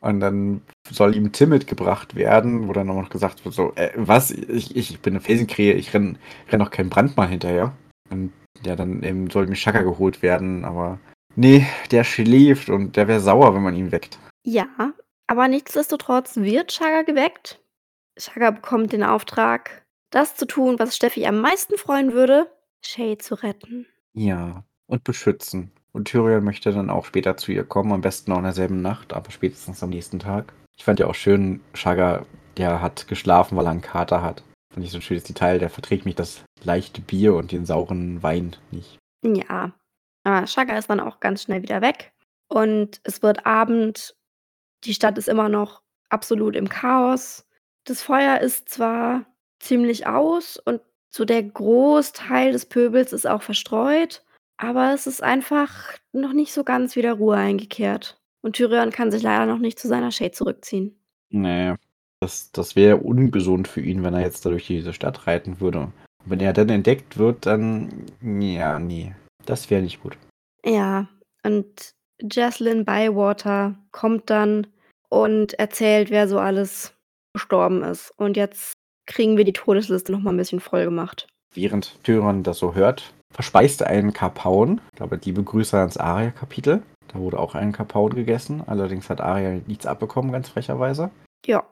Und dann soll ihm Tim mitgebracht werden, wo dann noch gesagt wird, so, äh, was, ich, ich bin eine Felsenkrähe, ich renn, renn noch kein Brandmann hinterher. Und ja, dann eben soll mir Schaka geholt werden, aber nee, der schläft und der wäre sauer, wenn man ihn weckt. Ja, aber nichtsdestotrotz wird Chaga geweckt. Chaga bekommt den Auftrag, das zu tun, was Steffi am meisten freuen würde, Shay zu retten. Ja, und beschützen. Und Tyrion möchte dann auch später zu ihr kommen, am besten noch in derselben Nacht, aber spätestens am nächsten Tag. Ich fand ja auch schön, Chaga, der hat geschlafen, weil er einen Kater hat. Fand ich so ein schönes Detail, der verträgt mich das leichte Bier und den sauren Wein nicht. Ja, aber Chaga ist dann auch ganz schnell wieder weg. Und es wird Abend. Die Stadt ist immer noch absolut im Chaos. Das Feuer ist zwar ziemlich aus und so der Großteil des Pöbels ist auch verstreut, aber es ist einfach noch nicht so ganz wieder Ruhe eingekehrt. Und Tyrion kann sich leider noch nicht zu seiner Shade zurückziehen. Nee, das, das wäre ungesund für ihn, wenn er jetzt da durch diese Stadt reiten würde. Und wenn er dann entdeckt wird, dann, ja, nee, das wäre nicht gut. Ja, und Jaslyn Bywater kommt dann und erzählt, wer so alles gestorben ist. Und jetzt kriegen wir die Todesliste noch mal ein bisschen voll gemacht. Während Tyrion das so hört, verspeist er einen Kapaun. Ich glaube, liebe Grüße ans Aria-Kapitel. Da wurde auch ein Kapaun gegessen. Allerdings hat Aria nichts abbekommen, ganz frecherweise. Ja.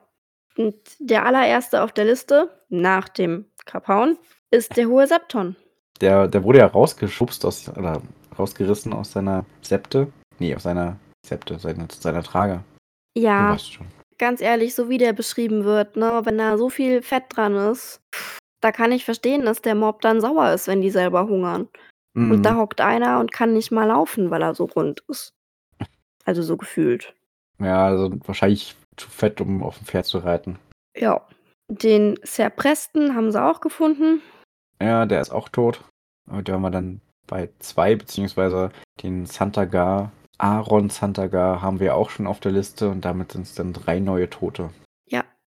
Und der allererste auf der Liste, nach dem Kapaun, ist der hohe Septon. Der, der wurde ja rausgeschubst aus, oder rausgerissen aus seiner Septe. Nee, aus seiner Septe, seine, seiner Trage. Du Ja, weißt schon. ganz ehrlich, so wie der beschrieben wird, ne, wenn da so viel Fett dran ist, da kann ich verstehen, dass der Mob dann sauer ist, wenn die selber hungern. Und Mhm. da hockt einer und kann nicht mal laufen, weil er so rund ist. Also so gefühlt. Ja, also wahrscheinlich zu fett, um auf dem Pferd zu reiten. Ja. Den Ser Preston haben sie auch gefunden. Ja, der ist auch tot. Aber da haben wir dann bei zwei, beziehungsweise den Santagar, Aaron Santagar haben wir auch schon auf der Liste und damit sind es dann drei neue Tote.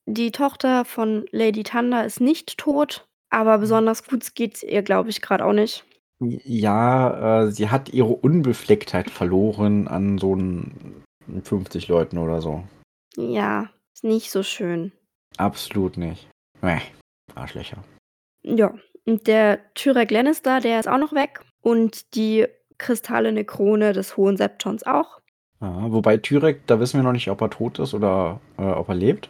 Die Tochter von Lady Thunder ist nicht tot, aber besonders gut geht's ihr, glaube ich, gerade auch nicht. Ja, äh, sie hat ihre Unbeflecktheit verloren an so ein 50 Leuten oder so. Ja, ist nicht so schön. Absolut nicht. Nee, Arschlöcher. Ja. Und der Tyrek Lannister, der ist auch noch weg. Und die kristallene Krone des Hohen Septons auch. Ja, wobei Tyrek, da wissen wir noch nicht, ob er tot ist oder äh, ob er lebt.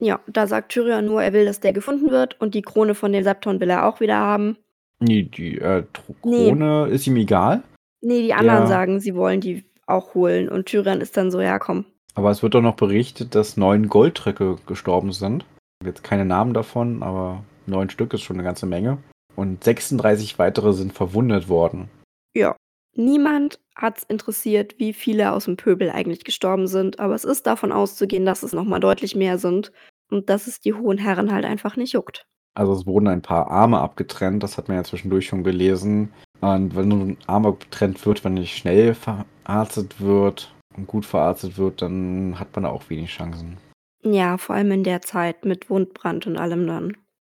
Ja, da sagt Tyrion nur, er will, dass der gefunden wird und die Krone von dem Septon will er auch wieder haben. Nee, die äh, Nee. Krone ist ihm egal. Nee, die anderen Ja. sagen, sie wollen die auch holen und Tyrion ist dann so, ja komm. Aber es wird doch noch berichtet, dass neun Goldtrecke gestorben sind. Jetzt keine Namen davon, aber neun Stück ist schon eine ganze Menge. Und 36 weitere sind verwundet worden. Ja. Niemand hat's interessiert, wie viele aus dem Pöbel eigentlich gestorben sind, aber es ist davon auszugehen, dass es noch mal deutlich mehr sind und dass es die hohen Herren halt einfach nicht juckt. Also es wurden ein paar Arme abgetrennt, das hat man ja zwischendurch schon gelesen. Und wenn so ein Arm abgetrennt wird, wenn nicht schnell verarztet wird und gut verarztet wird, dann hat man da auch wenig Chancen. Ja, vor allem in der Zeit mit Wundbrand und allem dann.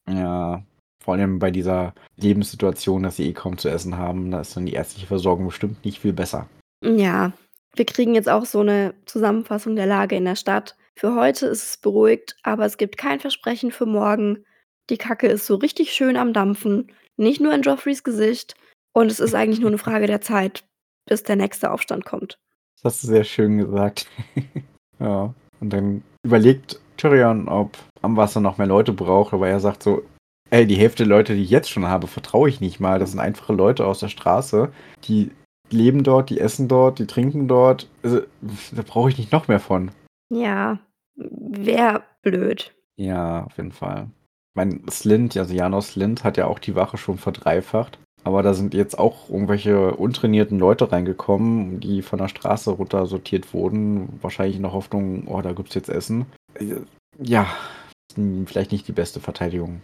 Ja, vor allem bei dieser Lebenssituation, dass sie eh kaum zu essen haben, da ist dann die ärztliche Versorgung bestimmt nicht viel besser. Ja, wir kriegen jetzt auch so eine Zusammenfassung der Lage in der Stadt. Für heute ist es beruhigt, aber es gibt kein Versprechen für morgen. Die Kacke ist so richtig schön am Dampfen, nicht nur in Joffreys Gesicht und es ist eigentlich nur eine Frage der Zeit, bis der nächste Aufstand kommt. Das hast du sehr schön gesagt. ja, und dann überlegt Tyrion, ob am Wasser noch mehr Leute braucht, aber er sagt so, ey, die Hälfte der Leute, die ich jetzt schon habe, vertraue ich nicht mal. Das sind einfache Leute aus der Straße, die leben dort, die essen dort, die trinken dort. Also, da brauche ich nicht noch mehr von. Ja, wäre blöd. Ja, auf jeden Fall. Ich meine, Slint, also Janos Slint, hat ja auch die Wache schon verdreifacht. Aber da sind jetzt auch irgendwelche untrainierten Leute reingekommen, die von der Straße runter sortiert wurden. Wahrscheinlich in der Hoffnung, oh, da gibt's jetzt Essen. Ja, vielleicht nicht die beste Verteidigung.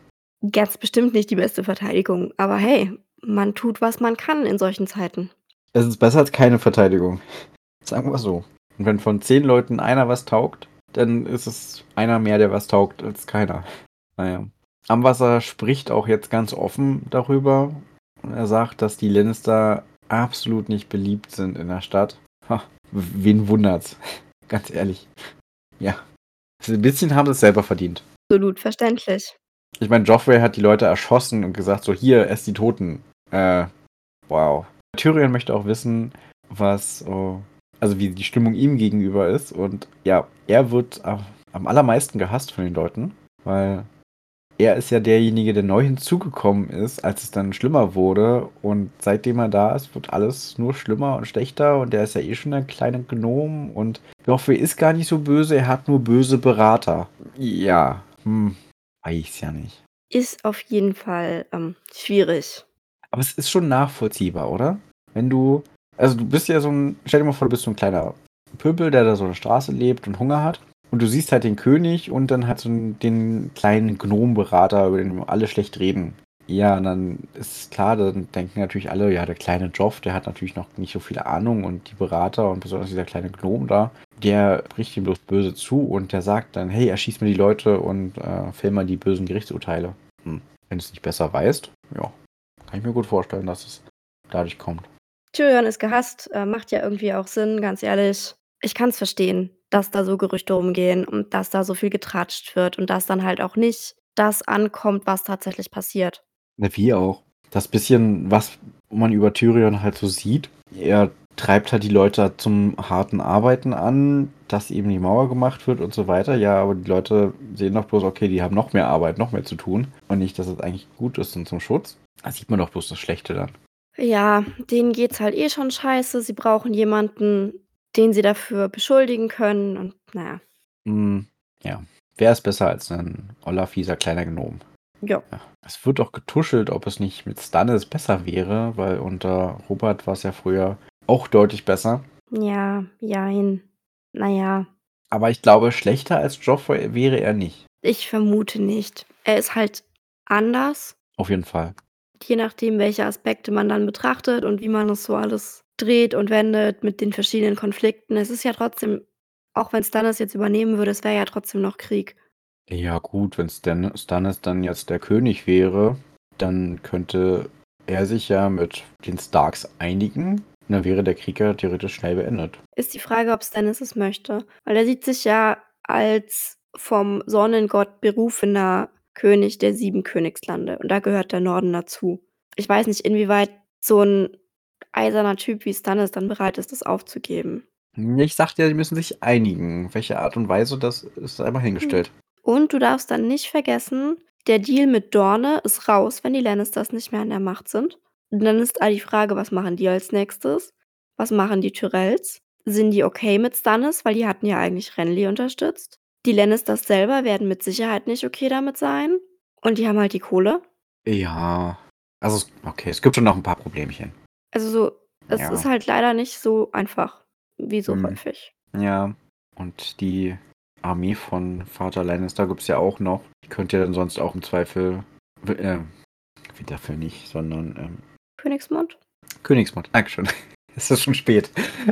Ganz bestimmt nicht die beste Verteidigung, aber hey, man tut, was man kann in solchen Zeiten. Es ist besser als keine Verteidigung. Sagen wir so. Und wenn von zehn Leuten einer was taugt, dann ist es einer mehr, der was taugt, als keiner. Naja. Amwasser spricht auch jetzt ganz offen darüber. Und er sagt, dass die Lannister absolut nicht beliebt sind in der Stadt. Ha, wen wundert's? Ganz ehrlich. Ja. Ein bisschen haben sie es selber verdient. Absolut verständlich. Ich meine, Joffrey hat die Leute erschossen und gesagt, so hier, esst die Toten. Äh, wow. Tyrion möchte auch wissen, was, oh, also wie die Stimmung ihm gegenüber ist. Und ja, er wird am allermeisten gehasst von den Leuten, weil er ist ja derjenige, der neu hinzugekommen ist, als es dann schlimmer wurde. Und seitdem er da ist, wird alles nur schlimmer und schlechter. Und der ist ja eh schon ein kleiner Gnom. Und Joffrey ist gar nicht so böse, er hat nur böse Berater. Ja, hm, weiß ja nicht. Ist auf jeden Fall ähm, schwierig. Aber es ist schon nachvollziehbar, oder? Wenn du, also du bist ja so ein, stell dir mal vor, du bist so ein kleiner Pöbel, der da so eine Straße lebt und Hunger hat. Und du siehst halt den König und dann halt so den kleinen Gnomenberater, über den alle schlecht reden. Ja, und dann ist klar, dann denken natürlich alle, ja, der kleine Joff, der hat natürlich noch nicht so viel Ahnung und die Berater und besonders dieser kleine Gnom da, der bricht ihm bloß böse zu und der sagt dann, hey, erschieß mir die Leute und äh, fäll mal die bösen Gerichtsurteile. Hm. Wenn du es nicht besser weißt, ja, kann ich mir gut vorstellen, dass es dadurch kommt. Tyrion ist gehasst, äh, macht ja irgendwie auch Sinn, ganz ehrlich. Ich kann es verstehen, dass da so Gerüchte rumgehen und dass da so viel getratscht wird und dass dann halt auch nicht das ankommt, was tatsächlich passiert. Na, wie auch. Das bisschen, was man über Tyrion halt so sieht, er treibt halt die Leute zum harten Arbeiten an, dass eben die Mauer gemacht wird und so weiter. Ja, aber die Leute sehen doch bloß, okay, die haben noch mehr Arbeit, noch mehr zu tun und nicht, dass es eigentlich gut ist und zum Schutz. Da sieht man doch bloß das Schlechte dann. Ja, denen geht's halt eh schon scheiße. Sie brauchen jemanden, den sie dafür beschuldigen können und naja. Mm, ja, wer ist besser als ein oller, fieser kleiner Gnom? Ja. Es wird auch getuschelt, ob es nicht mit Stannis besser wäre, weil unter Robert war es ja früher auch deutlich besser. Ja, jein. Naja. Aber ich glaube, schlechter als Joffrey wäre er nicht. Ich vermute nicht. Er ist halt anders. Auf jeden Fall. Je nachdem, welche Aspekte man dann betrachtet und wie man das so alles dreht und wendet mit den verschiedenen Konflikten. Es ist ja trotzdem, auch wenn Stannis jetzt übernehmen würde, es wäre ja trotzdem noch Krieg. Ja, gut, wenn Stan Stannis dann jetzt der König wäre, dann könnte er sich ja mit den Starks einigen. Und dann wäre der Krieg ja theoretisch schnell beendet. Ist die Frage, ob Stannis es möchte. Weil er sieht sich ja als vom Sonnengott berufener König der sieben Königslande. Und da gehört der Norden dazu. Ich weiß nicht, inwieweit so ein eiserner Typ wie Stannis dann bereit ist, das aufzugeben. Ich sagte ja, die müssen sich einigen. Welche Art und Weise, das ist einmal Hm. hingestellt. Und du darfst dann nicht vergessen, der Deal mit Dorne ist raus, wenn die Lannisters nicht mehr an der Macht sind. Und dann ist all die Frage, was machen die als Nächstes? Was machen die Tyrells? Sind die okay mit Stannis, weil die hatten ja eigentlich Renly unterstützt? Die Lannisters selber werden mit Sicherheit nicht okay damit sein. Und die haben halt die Kohle. Ja. Also, okay, es gibt schon noch ein paar Problemchen. Also so, es Ja. ist halt leider nicht so einfach, wie so Hm. häufig. Ja. Und die Armee von Vater Lannister gibt es ja auch noch. Die könnte ja dann sonst auch im Zweifel. Äh, Winterfell nicht, sondern ähm, Königsmund? Königsmund. Dankeschön. Es ist schon spät.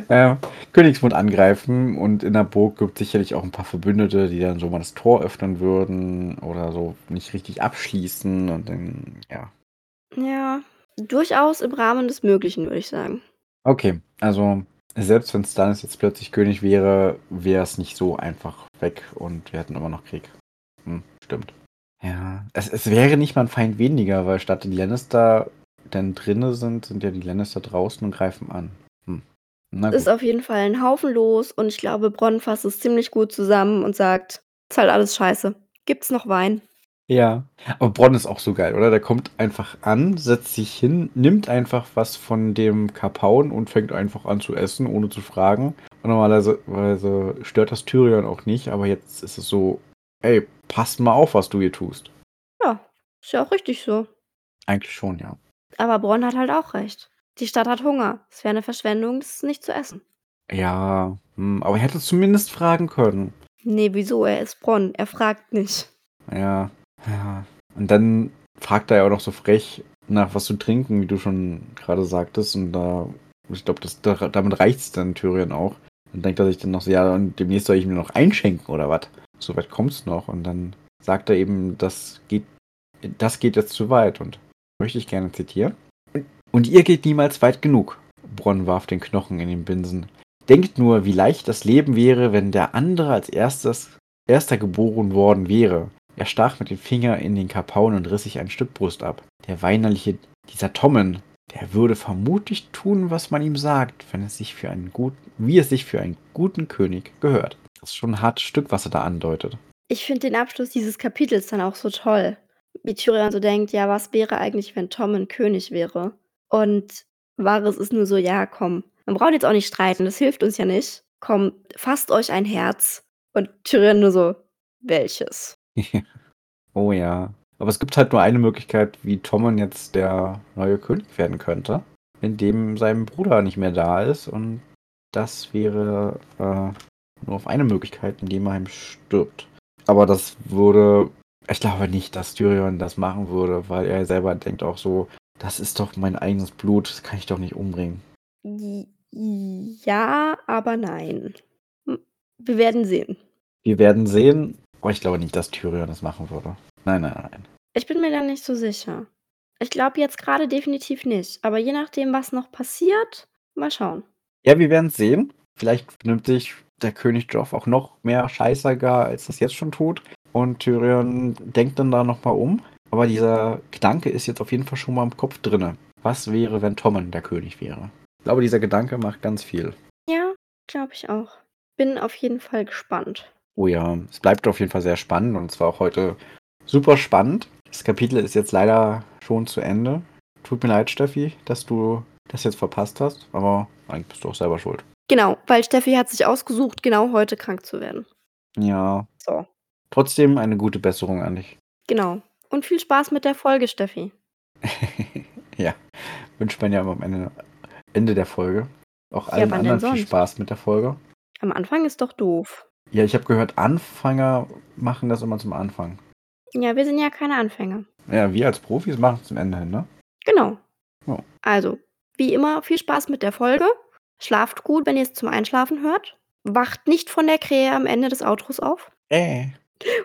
Äh, Königsmund angreifen und in der Burg gibt es sicherlich auch ein paar Verbündete, die dann so mal das Tor öffnen würden oder so nicht richtig abschließen und dann, ja. Ja, durchaus im Rahmen des Möglichen, würde ich sagen. Okay, also selbst wenn Stannis jetzt plötzlich König wäre, wäre es nicht so einfach weg und wir hätten immer noch Krieg. Hm, stimmt. Ja, es, es wäre nicht mal ein Feind weniger, weil statt die Lannister denn drinne sind, sind ja die Lannister draußen und greifen an. Hm. Na Ist auf jeden Fall ein Haufen los und ich glaube, Bronn fasst es ziemlich gut zusammen und sagt, ist halt alles scheiße. Gibt's noch Wein? Ja, aber Bronn ist auch so geil, oder? Der kommt einfach an, setzt sich hin, nimmt einfach was von dem Kapaun und fängt einfach an zu essen, ohne zu fragen. Und normalerweise stört das Tyrion auch nicht, aber jetzt ist es so, ey, passt mal auf, was du hier tust. Ja, ist ja auch richtig so. Eigentlich schon, ja. Aber Bronn hat halt auch recht. Die Stadt hat Hunger. Es wäre eine Verschwendung, das nicht zu essen. Ja, hm, aber er hätte zumindest fragen können. Nee, wieso? Er ist Bronn. Er fragt nicht. Ja, ja. Und dann fragt er ja auch noch so frech nach was zu trinken, wie du schon gerade sagtest. Und da, ich glaube, das, da, damit reicht es dann Tyrion auch. Dann denkt er sich dann noch so, ja, und demnächst soll ich mir noch einschenken oder was? So weit kommt's noch. Und dann sagt er eben, das geht, das geht jetzt zu weit. Und möchte ich gerne zitieren. Und ihr geht niemals weit genug. Bronn warf den Knochen in den Binsen. Denkt nur, wie leicht das Leben wäre, wenn der andere als erstes, erster geboren worden wäre. Er stach mit dem Finger in den Kapaun und riss sich ein Stück Brust ab. Der weinerliche, dieser Tommen, der würde vermutlich tun, was man ihm sagt, wenn es sich für einen guten, wie es sich für einen guten König gehört. Das ist schon ein hartes Stück, was er da andeutet. Ich finde den Abschluss dieses Kapitels dann auch so toll. Wie Tyrion so denkt, ja, was wäre eigentlich, wenn Tom ein König wäre? Und Varys ist nur so, ja, komm, man braucht jetzt auch nicht streiten, das hilft uns ja nicht. Komm, fasst euch ein Herz. Und Tyrion nur so, welches? oh ja. Aber es gibt halt nur eine Möglichkeit, wie Tommen jetzt der neue König werden könnte, indem sein Bruder nicht mehr da ist. Und das wäre äh, nur auf eine Möglichkeit, indem er ihm stirbt. Aber das würde. Ich glaube nicht, dass Tyrion das machen würde, weil er selber denkt auch so, das ist doch mein eigenes Blut, das kann ich doch nicht umbringen. Ja, aber nein. Wir werden sehen. Wir werden sehen, aber ich glaube nicht, dass Tyrion das machen würde. Nein, nein, nein. Ich bin mir da nicht so sicher. Ich glaube jetzt gerade definitiv nicht. Aber je nachdem, was noch passiert, mal schauen. Ja, wir werden sehen. Vielleicht nimmt sich der König Joff auch noch mehr Scheiße gar, als das jetzt schon tut. Und Tyrion denkt dann da nochmal um. Aber dieser Gedanke ist jetzt auf jeden Fall schon mal im Kopf drinne. Was wäre, wenn Tommen der König wäre? Ich glaube, dieser Gedanke macht ganz viel. Ja, glaube ich auch. Bin auf jeden Fall gespannt. Oh ja, es bleibt auf jeden Fall sehr spannend und zwar auch heute super spannend. Das Kapitel ist jetzt leider schon zu Ende. Tut mir leid, Steffi, dass du das jetzt verpasst hast, aber eigentlich bist du auch selber schuld. Genau, weil Steffi hat sich ausgesucht, genau heute krank zu werden. Ja, So, trotzdem eine gute Besserung an dich. genau. Und viel Spaß mit der Folge, Steffi. ja, wünscht man ja immer am Ende, Ende der Folge. Auch Ja, allen denn anderen viel? Spaß mit der Folge. Am Anfang ist doch doof. Ja, ich habe gehört, Anfänger machen das immer zum Anfang. Ja, wir sind ja keine Anfänger. Ja, wir als Profis machen es zum Ende hin, ne? Genau. Ja. Also, wie immer, viel Spaß mit der Folge. Schlaft gut, wenn ihr es zum Einschlafen hört. Wacht nicht von der Krähe am Ende des Outros auf. Äh.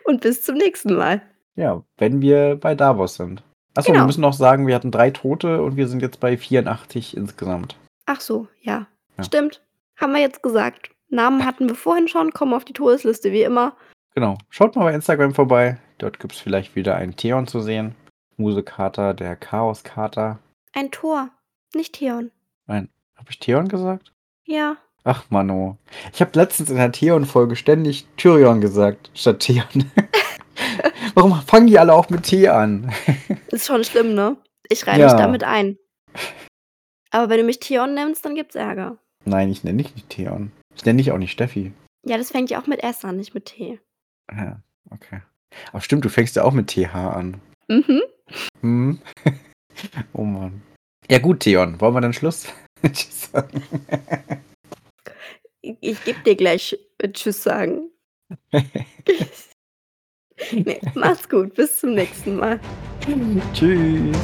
Und bis zum nächsten Mal. Ja, wenn wir bei Davos sind. Achso, wir Genau. müssen noch sagen, wir hatten drei Tote und wir sind jetzt bei 84 insgesamt. Ach so, ja. Ja. Stimmt. Haben wir jetzt gesagt. Namen hatten wir vorhin schon, kommen auf die Todesliste wie immer. Genau. Schaut mal bei Instagram vorbei. Dort gibt es vielleicht wieder einen Theon zu sehen. Musekater, der Chaoskater. Ein Tor, nicht Theon. Nein, habe ich Theon gesagt? Ja. Ach, Mano. Ich habe letztens in der Theon-Folge ständig Tyrion gesagt, statt Theon. Warum fangen die alle auch mit T an? Ist schon schlimm, ne? Ich reihe mich Ja. damit ein. Aber wenn du mich Theon nennst, dann gibt's Ärger. Nein, ich nenne dich nicht Theon. Ich nenne dich auch nicht Steffi. Ja, das fängt ja auch mit S an, nicht mit T. Ja, okay. Aber stimmt, du fängst ja auch mit TH an. Mhm. Hm? oh Mann. Ja gut, Theon, wollen wir dann Schluss? Tschüss. Ich, ich gebe dir gleich Tschüss sagen. nee, mach's gut, bis zum nächsten Mal. Tschüss.